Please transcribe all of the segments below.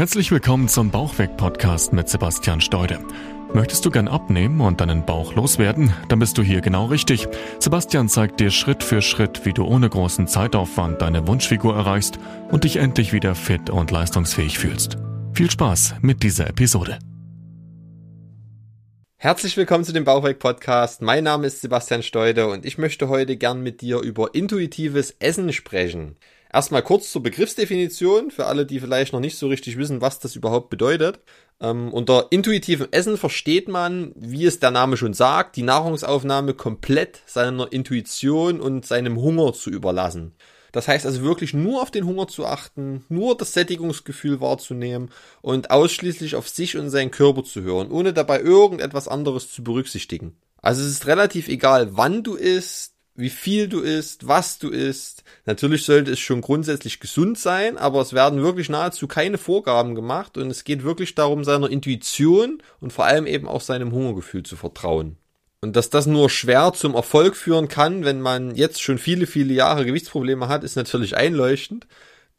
Herzlich willkommen zum Bauchweg-Podcast mit Sebastian Steude. Möchtest du gern abnehmen und deinen Bauch loswerden? Dann bist du hier genau richtig. Sebastian zeigt dir Schritt für Schritt, wie du ohne großen Zeitaufwand deine Wunschfigur erreichst und dich endlich wieder fit und leistungsfähig fühlst. Viel Spaß mit dieser Episode. Herzlich willkommen zu dem Bauchweg-Podcast. Mein Name ist Sebastian Steude und ich möchte heute gern mit dir über intuitives Essen sprechen. Erstmal kurz zur Begriffsdefinition für alle, die vielleicht noch nicht so richtig wissen, was das überhaupt bedeutet. Ähm, unter intuitivem Essen versteht man, wie es der Name schon sagt, die Nahrungsaufnahme komplett seiner Intuition und seinem Hunger zu überlassen. Das heißt also wirklich nur auf den Hunger zu achten, nur das Sättigungsgefühl wahrzunehmen und ausschließlich auf sich und seinen Körper zu hören, ohne dabei irgendetwas anderes zu berücksichtigen. Also es ist relativ egal, wann du isst, wie viel du isst, was du isst. Natürlich sollte es schon grundsätzlich gesund sein, aber es werden wirklich nahezu keine Vorgaben gemacht und es geht wirklich darum, seiner Intuition und vor allem eben auch seinem Hungergefühl zu vertrauen. Und dass das nur schwer zum Erfolg führen kann, wenn man jetzt schon viele, viele Jahre Gewichtsprobleme hat, ist natürlich einleuchtend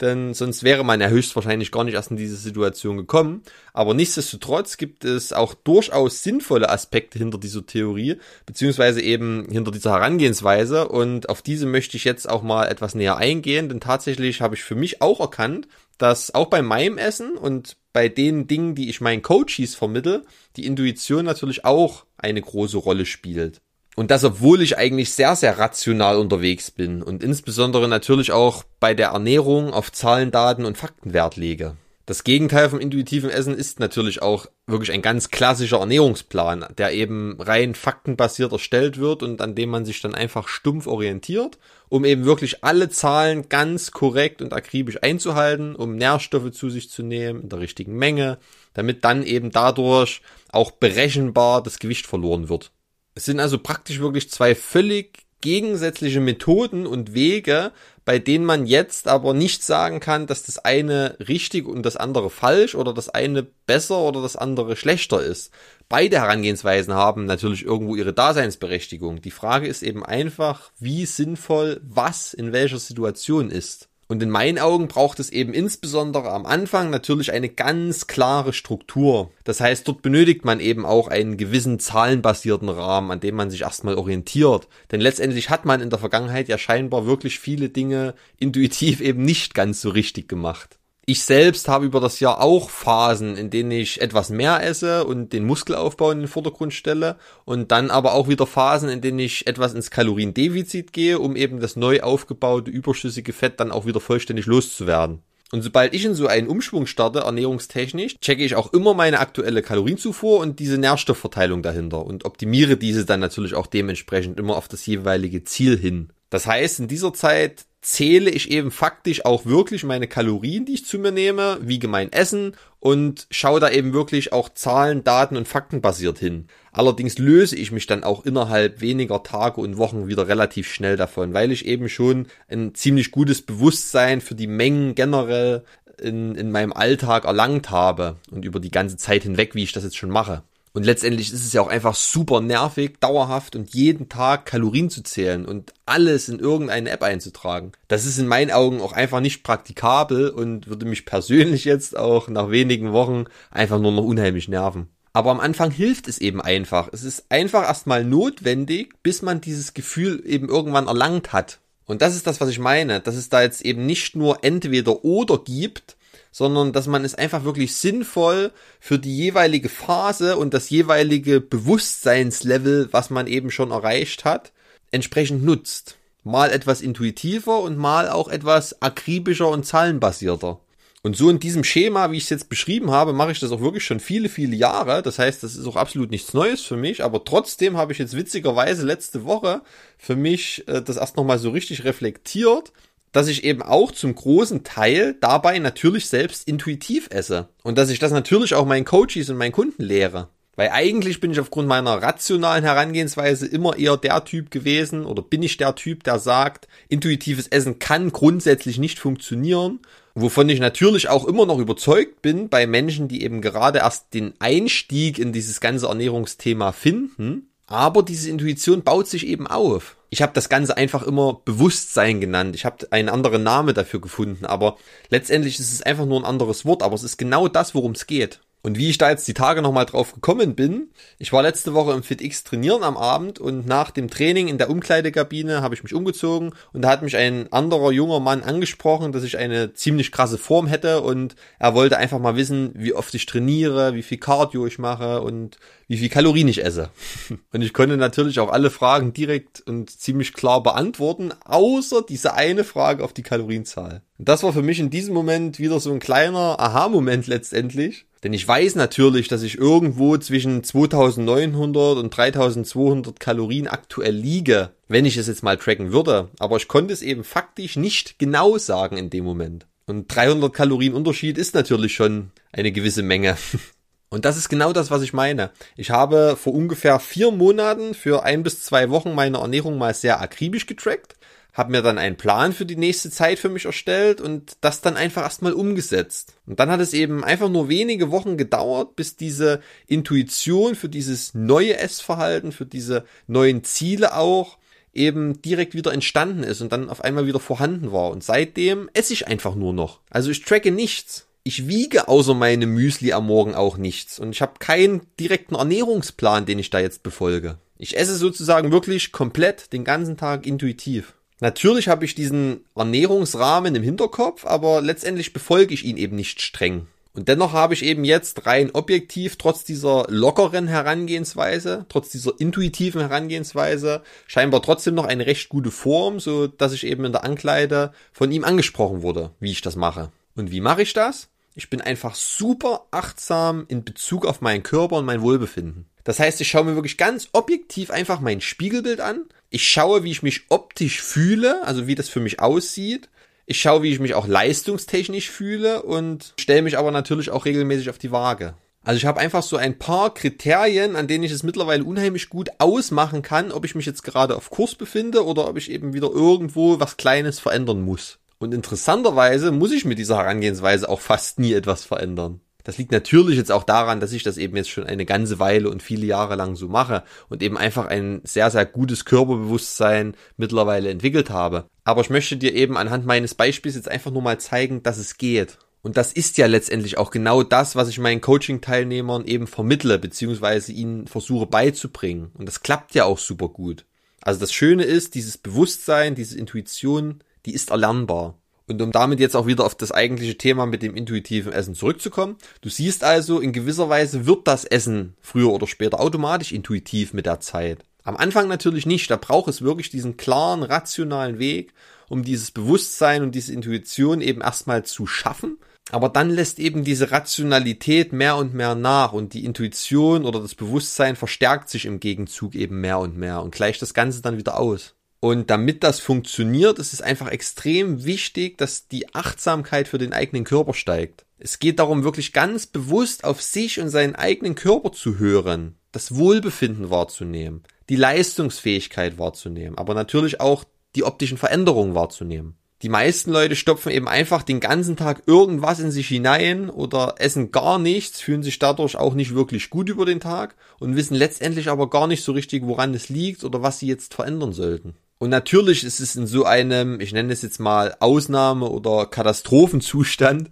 denn sonst wäre man ja höchstwahrscheinlich gar nicht erst in diese Situation gekommen. Aber nichtsdestotrotz gibt es auch durchaus sinnvolle Aspekte hinter dieser Theorie, beziehungsweise eben hinter dieser Herangehensweise. Und auf diese möchte ich jetzt auch mal etwas näher eingehen, denn tatsächlich habe ich für mich auch erkannt, dass auch bei meinem Essen und bei den Dingen, die ich meinen Coaches vermittel, die Intuition natürlich auch eine große Rolle spielt. Und das, obwohl ich eigentlich sehr, sehr rational unterwegs bin und insbesondere natürlich auch bei der Ernährung auf Zahlen, Daten und Fakten Wert lege. Das Gegenteil vom intuitiven Essen ist natürlich auch wirklich ein ganz klassischer Ernährungsplan, der eben rein faktenbasiert erstellt wird und an dem man sich dann einfach stumpf orientiert, um eben wirklich alle Zahlen ganz korrekt und akribisch einzuhalten, um Nährstoffe zu sich zu nehmen in der richtigen Menge, damit dann eben dadurch auch berechenbar das Gewicht verloren wird. Es sind also praktisch wirklich zwei völlig gegensätzliche Methoden und Wege, bei denen man jetzt aber nicht sagen kann, dass das eine richtig und das andere falsch oder das eine besser oder das andere schlechter ist. Beide Herangehensweisen haben natürlich irgendwo ihre Daseinsberechtigung. Die Frage ist eben einfach, wie sinnvoll was in welcher Situation ist. Und in meinen Augen braucht es eben insbesondere am Anfang natürlich eine ganz klare Struktur. Das heißt, dort benötigt man eben auch einen gewissen zahlenbasierten Rahmen, an dem man sich erstmal orientiert. Denn letztendlich hat man in der Vergangenheit ja scheinbar wirklich viele Dinge intuitiv eben nicht ganz so richtig gemacht. Ich selbst habe über das Jahr auch Phasen, in denen ich etwas mehr esse und den Muskelaufbau in den Vordergrund stelle und dann aber auch wieder Phasen, in denen ich etwas ins Kaloriendefizit gehe, um eben das neu aufgebaute überschüssige Fett dann auch wieder vollständig loszuwerden. Und sobald ich in so einen Umschwung starte, ernährungstechnisch, checke ich auch immer meine aktuelle Kalorienzufuhr und diese Nährstoffverteilung dahinter und optimiere diese dann natürlich auch dementsprechend immer auf das jeweilige Ziel hin. Das heißt, in dieser Zeit zähle ich eben faktisch auch wirklich meine Kalorien, die ich zu mir nehme, wiege mein Essen und schaue da eben wirklich auch Zahlen, Daten und Fakten basiert hin. Allerdings löse ich mich dann auch innerhalb weniger Tage und Wochen wieder relativ schnell davon, weil ich eben schon ein ziemlich gutes Bewusstsein für die Mengen generell in, in meinem Alltag erlangt habe und über die ganze Zeit hinweg, wie ich das jetzt schon mache. Und letztendlich ist es ja auch einfach super nervig, dauerhaft und jeden Tag Kalorien zu zählen und alles in irgendeine App einzutragen. Das ist in meinen Augen auch einfach nicht praktikabel und würde mich persönlich jetzt auch nach wenigen Wochen einfach nur noch unheimlich nerven. Aber am Anfang hilft es eben einfach. Es ist einfach erstmal notwendig, bis man dieses Gefühl eben irgendwann erlangt hat. Und das ist das, was ich meine, dass es da jetzt eben nicht nur entweder oder gibt, sondern dass man es einfach wirklich sinnvoll für die jeweilige Phase und das jeweilige Bewusstseinslevel, was man eben schon erreicht hat, entsprechend nutzt. Mal etwas intuitiver und mal auch etwas akribischer und zahlenbasierter. Und so in diesem Schema, wie ich es jetzt beschrieben habe, mache ich das auch wirklich schon viele, viele Jahre. Das heißt, das ist auch absolut nichts Neues für mich. Aber trotzdem habe ich jetzt witzigerweise letzte Woche für mich äh, das erst nochmal so richtig reflektiert dass ich eben auch zum großen Teil dabei natürlich selbst intuitiv esse. Und dass ich das natürlich auch meinen Coaches und meinen Kunden lehre. Weil eigentlich bin ich aufgrund meiner rationalen Herangehensweise immer eher der Typ gewesen oder bin ich der Typ, der sagt, intuitives Essen kann grundsätzlich nicht funktionieren. Wovon ich natürlich auch immer noch überzeugt bin bei Menschen, die eben gerade erst den Einstieg in dieses ganze Ernährungsthema finden Aber diese Intuition baut sich eben auf. Ich habe das Ganze einfach immer Bewusstsein genannt. Ich habe einen anderen Namen dafür gefunden, aber letztendlich ist es einfach nur ein anderes Wort, aber es ist genau das, worum es geht. Und wie ich da jetzt die Tage nochmal drauf gekommen bin, ich war letzte Woche im FitX trainieren am Abend und nach dem Training in der Umkleidekabine habe ich mich umgezogen und da hat mich ein anderer junger Mann angesprochen, dass ich eine ziemlich krasse Form hätte und er wollte einfach mal wissen, wie oft ich trainiere, wie viel Cardio ich mache und wie viel Kalorien ich esse. Und ich konnte natürlich auch alle Fragen direkt und ziemlich klar beantworten, außer diese eine Frage auf die Kalorienzahl. Und das war für mich in diesem Moment wieder so ein kleiner Aha-Moment letztendlich. Denn ich weiß natürlich, dass ich irgendwo zwischen 2900 und 3200 Kalorien aktuell liege, wenn ich es jetzt mal tracken würde. Aber ich konnte es eben faktisch nicht genau sagen in dem Moment. Und 300 Kalorien Unterschied ist natürlich schon eine gewisse Menge. Und das ist genau das, was ich meine. Ich habe vor ungefähr vier Monaten für ein bis zwei Wochen meine Ernährung mal sehr akribisch getrackt, habe mir dann einen Plan für die nächste Zeit für mich erstellt und das dann einfach erstmal umgesetzt. Und dann hat es eben einfach nur wenige Wochen gedauert, bis diese Intuition für dieses neue Essverhalten, für diese neuen Ziele auch eben direkt wieder entstanden ist und dann auf einmal wieder vorhanden war. Und seitdem esse ich einfach nur noch. Also ich tracke nichts ich wiege außer meine Müsli am Morgen auch nichts und ich habe keinen direkten Ernährungsplan, den ich da jetzt befolge. Ich esse sozusagen wirklich komplett den ganzen Tag intuitiv. Natürlich habe ich diesen Ernährungsrahmen im Hinterkopf, aber letztendlich befolge ich ihn eben nicht streng. Und dennoch habe ich eben jetzt rein objektiv, trotz dieser lockeren Herangehensweise, trotz dieser intuitiven Herangehensweise, scheinbar trotzdem noch eine recht gute Form, so dass ich eben in der Ankleide von ihm angesprochen wurde, wie ich das mache. Und wie mache ich das? Ich bin einfach super achtsam in Bezug auf meinen Körper und mein Wohlbefinden. Das heißt, ich schaue mir wirklich ganz objektiv einfach mein Spiegelbild an. Ich schaue, wie ich mich optisch fühle, also wie das für mich aussieht. Ich schaue, wie ich mich auch leistungstechnisch fühle und stelle mich aber natürlich auch regelmäßig auf die Waage. Also ich habe einfach so ein paar Kriterien, an denen ich es mittlerweile unheimlich gut ausmachen kann, ob ich mich jetzt gerade auf Kurs befinde oder ob ich eben wieder irgendwo was Kleines verändern muss. Und interessanterweise muss ich mit dieser Herangehensweise auch fast nie etwas verändern. Das liegt natürlich jetzt auch daran, dass ich das eben jetzt schon eine ganze Weile und viele Jahre lang so mache und eben einfach ein sehr, sehr gutes Körperbewusstsein mittlerweile entwickelt habe. Aber ich möchte dir eben anhand meines Beispiels jetzt einfach nur mal zeigen, dass es geht. Und das ist ja letztendlich auch genau das, was ich meinen Coaching-Teilnehmern eben vermittle, beziehungsweise ihnen versuche beizubringen. Und das klappt ja auch super gut. Also das Schöne ist, dieses Bewusstsein, diese Intuition, die ist erlernbar. Und um damit jetzt auch wieder auf das eigentliche Thema mit dem intuitiven Essen zurückzukommen, du siehst also, in gewisser Weise wird das Essen früher oder später automatisch intuitiv mit der Zeit. Am Anfang natürlich nicht, da braucht es wirklich diesen klaren, rationalen Weg, um dieses Bewusstsein und diese Intuition eben erstmal zu schaffen. Aber dann lässt eben diese Rationalität mehr und mehr nach und die Intuition oder das Bewusstsein verstärkt sich im Gegenzug eben mehr und mehr und gleicht das Ganze dann wieder aus. Und damit das funktioniert, ist es einfach extrem wichtig, dass die Achtsamkeit für den eigenen Körper steigt. Es geht darum, wirklich ganz bewusst auf sich und seinen eigenen Körper zu hören, das Wohlbefinden wahrzunehmen, die Leistungsfähigkeit wahrzunehmen, aber natürlich auch die optischen Veränderungen wahrzunehmen. Die meisten Leute stopfen eben einfach den ganzen Tag irgendwas in sich hinein oder essen gar nichts, fühlen sich dadurch auch nicht wirklich gut über den Tag und wissen letztendlich aber gar nicht so richtig, woran es liegt oder was sie jetzt verändern sollten. Und natürlich ist es in so einem, ich nenne es jetzt mal Ausnahme- oder Katastrophenzustand,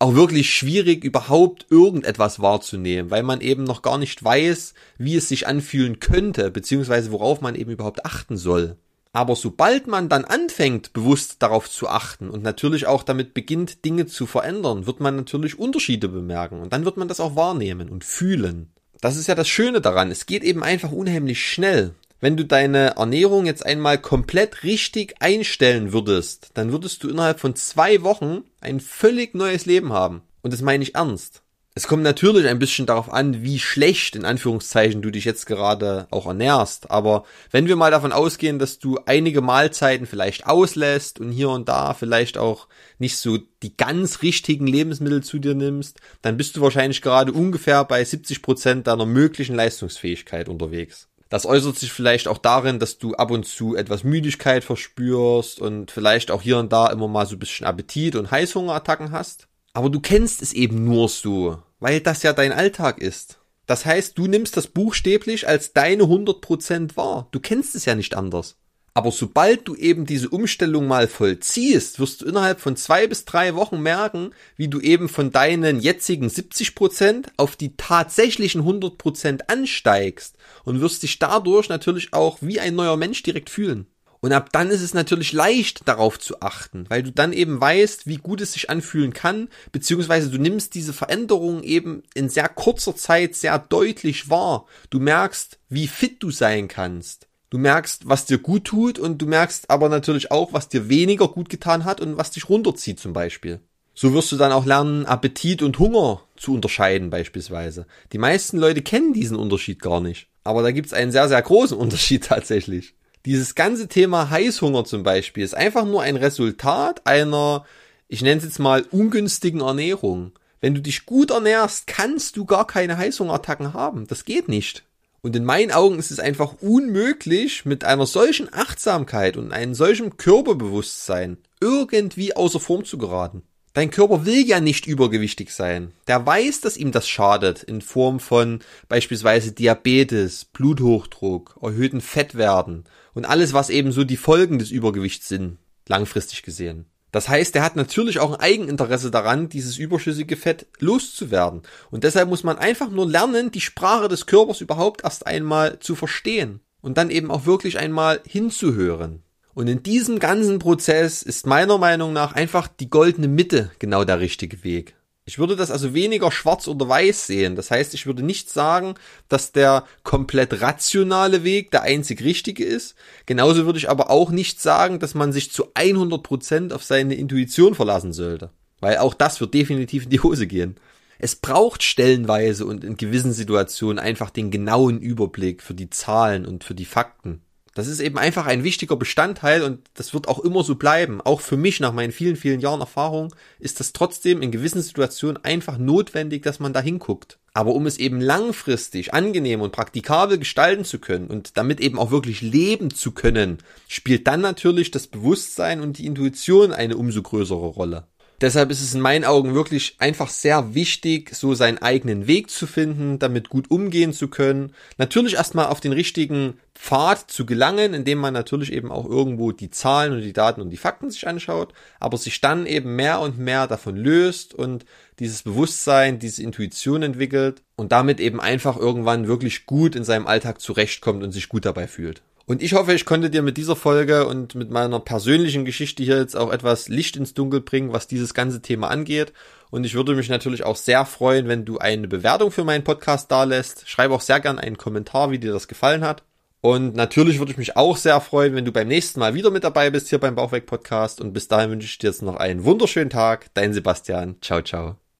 auch wirklich schwierig, überhaupt irgendetwas wahrzunehmen, weil man eben noch gar nicht weiß, wie es sich anfühlen könnte, beziehungsweise worauf man eben überhaupt achten soll. Aber sobald man dann anfängt, bewusst darauf zu achten und natürlich auch damit beginnt, Dinge zu verändern, wird man natürlich Unterschiede bemerken und dann wird man das auch wahrnehmen und fühlen. Das ist ja das Schöne daran. Es geht eben einfach unheimlich schnell wenn du deine Ernährung jetzt einmal komplett richtig einstellen würdest, dann würdest du innerhalb von zwei Wochen ein völlig neues Leben haben. Und das meine ich ernst. Es kommt natürlich ein bisschen darauf an, wie schlecht in Anführungszeichen du dich jetzt gerade auch ernährst. Aber wenn wir mal davon ausgehen, dass du einige Mahlzeiten vielleicht auslässt und hier und da vielleicht auch nicht so die ganz richtigen Lebensmittel zu dir nimmst, dann bist du wahrscheinlich gerade ungefähr bei 70 Prozent deiner möglichen Leistungsfähigkeit unterwegs. Das äußert sich vielleicht auch darin, dass du ab und zu etwas Müdigkeit verspürst und vielleicht auch hier und da immer mal so ein bisschen Appetit und Heißhungerattacken hast. Aber du kennst es eben nur so, weil das ja dein Alltag ist. Das heißt, du nimmst das buchstäblich als deine 100% wahr. Du kennst es ja nicht anders. Aber sobald du eben diese Umstellung mal vollziehst, wirst du innerhalb von zwei bis drei Wochen merken, wie du eben von deinen jetzigen 70% auf die tatsächlichen 100% ansteigst und wirst dich dadurch natürlich auch wie ein neuer Mensch direkt fühlen. Und ab dann ist es natürlich leicht, darauf zu achten, weil du dann eben weißt, wie gut es sich anfühlen kann, beziehungsweise du nimmst diese Veränderungen eben in sehr kurzer Zeit sehr deutlich wahr. Du merkst, wie fit du sein kannst. Du merkst, was dir gut tut und du merkst aber natürlich auch, was dir weniger gut getan hat und was dich runterzieht zum Beispiel. So wirst du dann auch lernen, Appetit und Hunger zu unterscheiden beispielsweise. Die meisten Leute kennen diesen Unterschied gar nicht. Aber da gibt's einen sehr, sehr großen Unterschied tatsächlich. Dieses ganze Thema Heißhunger zum Beispiel ist einfach nur ein Resultat einer, ich nenne es jetzt mal, ungünstigen Ernährung. Wenn du dich gut ernährst, kannst du gar keine Heißhungerattacken haben. Das geht nicht. Und in meinen Augen ist es einfach unmöglich, mit einer solchen Achtsamkeit und einem solchen Körperbewusstsein irgendwie außer Form zu geraten. Dein Körper will ja nicht übergewichtig sein. Der weiß, dass ihm das schadet in Form von beispielsweise Diabetes, Bluthochdruck, erhöhten Fettwerten und alles, was eben so die Folgen des Übergewichts sind, langfristig gesehen. Das heißt, er hat natürlich auch ein Eigeninteresse daran, dieses überschüssige Fett loszuwerden. Und deshalb muss man einfach nur lernen, die Sprache des Körpers überhaupt erst einmal zu verstehen und dann eben auch wirklich einmal hinzuhören. Und in diesem ganzen Prozess ist meiner Meinung nach einfach die goldene Mitte genau der richtige Weg. Ich würde das also weniger schwarz oder weiß sehen. Das heißt, ich würde nicht sagen, dass der komplett rationale Weg der einzig richtige ist. Genauso würde ich aber auch nicht sagen, dass man sich zu 100 Prozent auf seine Intuition verlassen sollte. Weil auch das wird definitiv in die Hose gehen. Es braucht stellenweise und in gewissen Situationen einfach den genauen Überblick für die Zahlen und für die Fakten. Das ist eben einfach ein wichtiger Bestandteil und das wird auch immer so bleiben. Auch für mich nach meinen vielen, vielen Jahren Erfahrung ist das trotzdem in gewissen Situationen einfach notwendig, dass man da hinguckt. Aber um es eben langfristig angenehm und praktikabel gestalten zu können und damit eben auch wirklich leben zu können, spielt dann natürlich das Bewusstsein und die Intuition eine umso größere Rolle. Deshalb ist es in meinen Augen wirklich einfach sehr wichtig, so seinen eigenen Weg zu finden, damit gut umgehen zu können. Natürlich erstmal auf den richtigen Pfad zu gelangen, indem man natürlich eben auch irgendwo die Zahlen und die Daten und die Fakten sich anschaut, aber sich dann eben mehr und mehr davon löst und dieses Bewusstsein, diese Intuition entwickelt und damit eben einfach irgendwann wirklich gut in seinem Alltag zurechtkommt und sich gut dabei fühlt. Und ich hoffe, ich konnte dir mit dieser Folge und mit meiner persönlichen Geschichte hier jetzt auch etwas Licht ins Dunkel bringen, was dieses ganze Thema angeht. Und ich würde mich natürlich auch sehr freuen, wenn du eine Bewertung für meinen Podcast da lässt. Schreib auch sehr gern einen Kommentar, wie dir das gefallen hat. Und natürlich würde ich mich auch sehr freuen, wenn du beim nächsten Mal wieder mit dabei bist hier beim Bauchweg Podcast. Und bis dahin wünsche ich dir jetzt noch einen wunderschönen Tag. Dein Sebastian. Ciao, ciao.